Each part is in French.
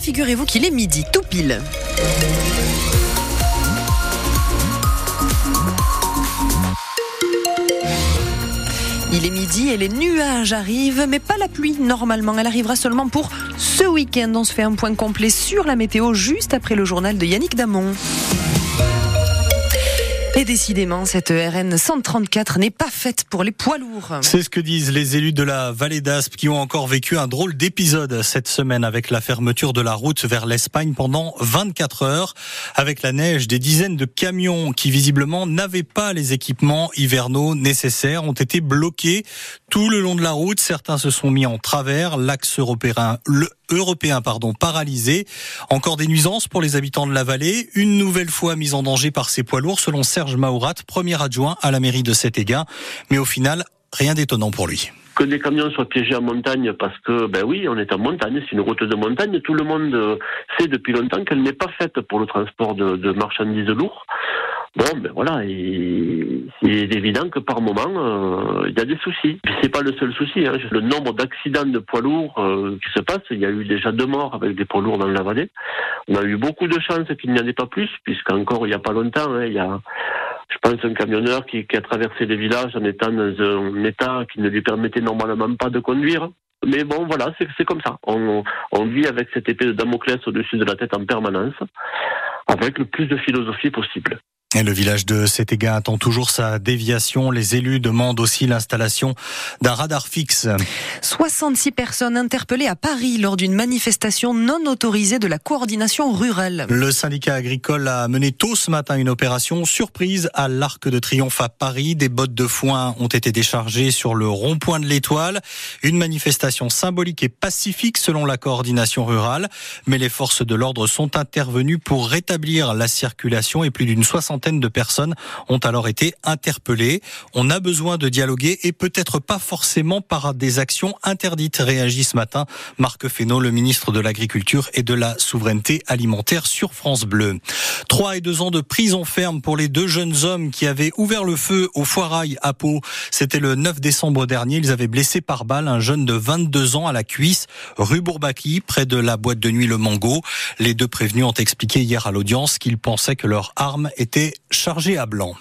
figurez-vous qu'il est midi, tout pile. Il est midi et les nuages arrivent, mais pas la pluie normalement. Elle arrivera seulement pour ce week-end. On se fait un point complet sur la météo juste après le journal de Yannick Damon. Et décidément, cette RN 134 n'est pas faite pour les poids lourds. C'est ce que disent les élus de la vallée d'Aspe qui ont encore vécu un drôle d'épisode cette semaine avec la fermeture de la route vers l'Espagne pendant 24 heures. Avec la neige, des dizaines de camions qui visiblement n'avaient pas les équipements hivernaux nécessaires ont été bloqués tout le long de la route. Certains se sont mis en travers. L'axe européen, le européen pardon, paralysé. Encore des nuisances pour les habitants de la vallée. Une nouvelle fois mise en danger par ces poids lourds selon Serge Maourat, premier adjoint à la mairie de Sétéguin. Mais au final, rien d'étonnant pour lui que des camions soient piégés en montagne parce que, ben oui, on est en montagne, c'est une route de montagne. Tout le monde sait depuis longtemps qu'elle n'est pas faite pour le transport de, de marchandises lourdes. Bon, ben voilà, c'est évident que par moment, euh, il y a des soucis. C'est pas le seul souci. Hein. Le nombre d'accidents de poids lourds euh, qui se passent, il y a eu déjà deux morts avec des poids lourds dans la vallée. On a eu beaucoup de chance qu'il n'y en ait pas plus, puisqu'encore il n'y a pas longtemps, hein, il y a, je pense, un camionneur qui, a traversé les villages en étant dans un état qui ne lui permettait normalement pas de conduire. Mais bon, voilà, c'est comme ça. On vit avec cette épée de Damoclès au-dessus de la tête en permanence, avec le plus de philosophie possible. Et le village de Sétéga attend toujours sa déviation. Les élus demandent aussi l'installation d'un radar fixe. 66 personnes interpellées à Paris lors d'une manifestation non autorisée de la coordination rurale. Le syndicat agricole a mené tôt ce matin une opération surprise à l'Arc de Triomphe à Paris. Des bottes de foin ont été déchargées sur le rond-point de l'Étoile. Une manifestation symbolique et pacifique selon la coordination rurale. Mais les forces de l'ordre sont intervenues pour rétablir la circulation et plus d'une soixantaine de personnes ont alors été interpellées. On a besoin de dialoguer et peut-être pas forcément par des actions interdites, réagit ce matin Marc Fesneau, le ministre de l'Agriculture et de la Souveraineté alimentaire sur France Bleu. Trois et deux ans de prison ferme pour les deux jeunes hommes qui avaient ouvert le feu au foirail à Pau. C'était le 9 décembre dernier. Ils avaient blessé par balle un jeune de 22 ans à la cuisse, rue Bourbaki, près de la boîte de nuit Le Mango. Les deux prévenus ont expliqué hier à l'audience qu'ils pensaient que leur arme était chargé à blanc.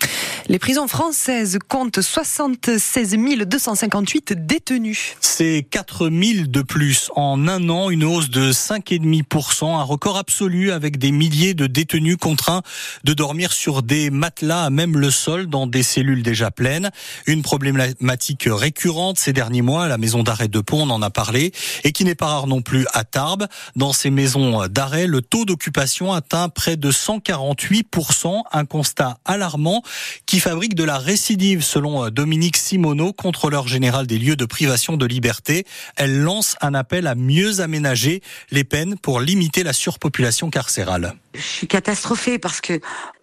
Les prisons françaises comptent 76 258 détenus. C'est 4 000 de plus en un an, une hausse de 5,5%, un record absolu avec des milliers de détenus contraints de dormir sur des matelas à même le sol dans des cellules déjà pleines. Une problématique récurrente ces derniers mois la maison d'arrêt de Pont, on en a parlé, et qui n'est pas rare non plus à Tarbes. Dans ces maisons d'arrêt, le taux d'occupation atteint près de 148%, un constat alarmant qui fabrique de la récidive selon euh, Dominique Simoneau, contrôleur général des lieux de privation de liberté. Elle lance un appel à mieux aménager les peines pour limiter la surpopulation carcérale. Je suis catastrophée parce que vous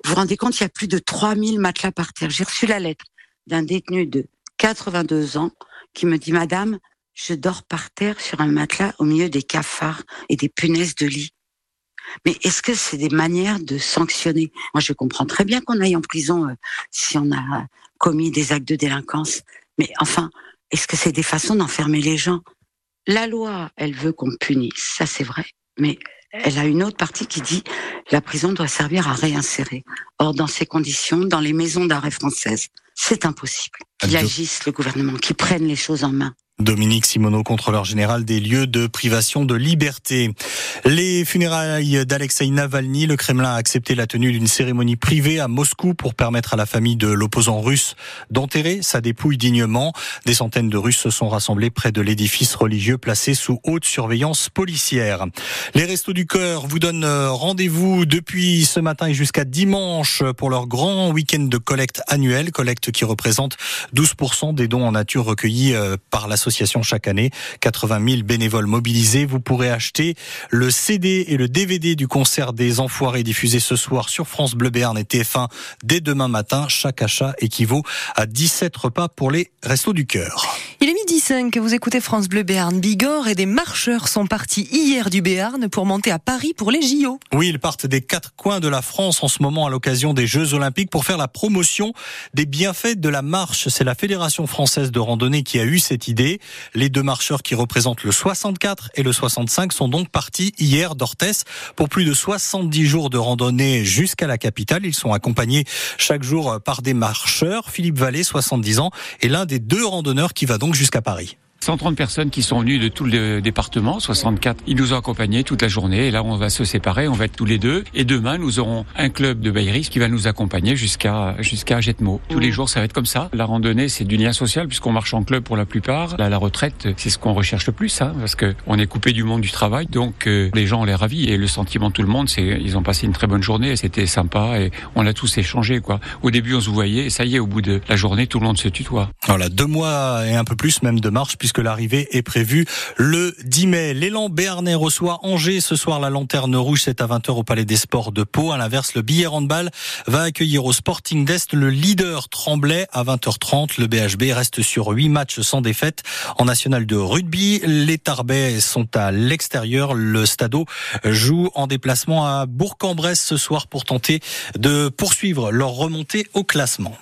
vous rendez compte, il y a plus de 3000 matelas par terre. J'ai reçu la lettre d'un détenu de 82 ans qui me dit, Madame, je dors par terre sur un matelas au milieu des cafards et des punaises de lit. Mais est-ce que c'est des manières de sanctionner? Moi, je comprends très bien qu'on aille en prison euh, si on a commis des actes de délinquance. Mais enfin, est-ce que c'est des façons d'enfermer les gens? La loi, elle veut qu'on punisse, ça c'est vrai. Mais elle a une autre partie qui dit la prison doit servir à réinsérer. Or, dans ces conditions, dans les maisons d'arrêt françaises, c'est impossible qu'il agisse, le gouvernement, qu'il prenne les choses en main. Dominique Simoneau, contrôleur général des lieux de privation de liberté. Les funérailles d'Alexei Navalny, le Kremlin a accepté la tenue d'une cérémonie privée à Moscou pour permettre à la famille de l'opposant russe d'enterrer sa dépouille dignement. Des centaines de Russes se sont rassemblés près de l'édifice religieux placé sous haute surveillance policière. Les Restos du Cœur vous donnent rendez-vous depuis ce matin et jusqu'à dimanche pour leur grand week-end de collecte annuelle, collecte qui représente 12% des dons en nature recueillis euh, par chaque année. 80 000 bénévoles mobilisés. Vous pourrez acheter le CD et le DVD du concert des Enfoirés diffusé ce soir sur France Bleu Béarn et TF1 dès demain matin. Chaque achat équivaut à 17 repas pour les Restos du Cœur. Midi 5, vous écoutez France Bleu Béarn Bigorre et des marcheurs sont partis hier du Béarn pour monter à Paris pour les JO. Oui, ils partent des quatre coins de la France en ce moment à l'occasion des Jeux Olympiques pour faire la promotion des bienfaits de la marche. C'est la Fédération française de randonnée qui a eu cette idée. Les deux marcheurs qui représentent le 64 et le 65 sont donc partis hier d'Orthès pour plus de 70 jours de randonnée jusqu'à la capitale. Ils sont accompagnés chaque jour par des marcheurs. Philippe Vallée, 70 ans, est l'un des deux randonneurs qui va donc jusqu'à Paris. 130 personnes qui sont venues de tout le département, 64. Ils nous ont accompagnés toute la journée et là on va se séparer, on va être tous les deux. Et demain nous aurons un club de Bayris qui va nous accompagner jusqu'à jusqu'à Jetmo. Tous les mmh. jours ça va être comme ça. La randonnée c'est du lien social puisqu'on marche en club pour la plupart. Là, la retraite c'est ce qu'on recherche le plus, hein, parce que on est coupé du monde du travail. Donc euh, les gens ont l'air ravis et le sentiment de tout le monde c'est ils ont passé une très bonne journée, c'était sympa et on a tous échangé quoi. Au début on se voyait et ça y est au bout de la journée tout le monde se tutoie. Voilà deux mois et un peu plus même de marche puisque l'arrivée est prévue le 10 mai. L'élan béarnais reçoit Angers ce soir. La lanterne rouge, c'est à 20h au Palais des Sports de Pau. À l'inverse, le billet handball va accueillir au Sporting d'Est le leader Tremblay à 20h30. Le BHB reste sur 8 matchs sans défaite. En national de rugby, les Tarbais sont à l'extérieur. Le Stadeau joue en déplacement à Bourg-en-Bresse ce soir pour tenter de poursuivre leur remontée au classement.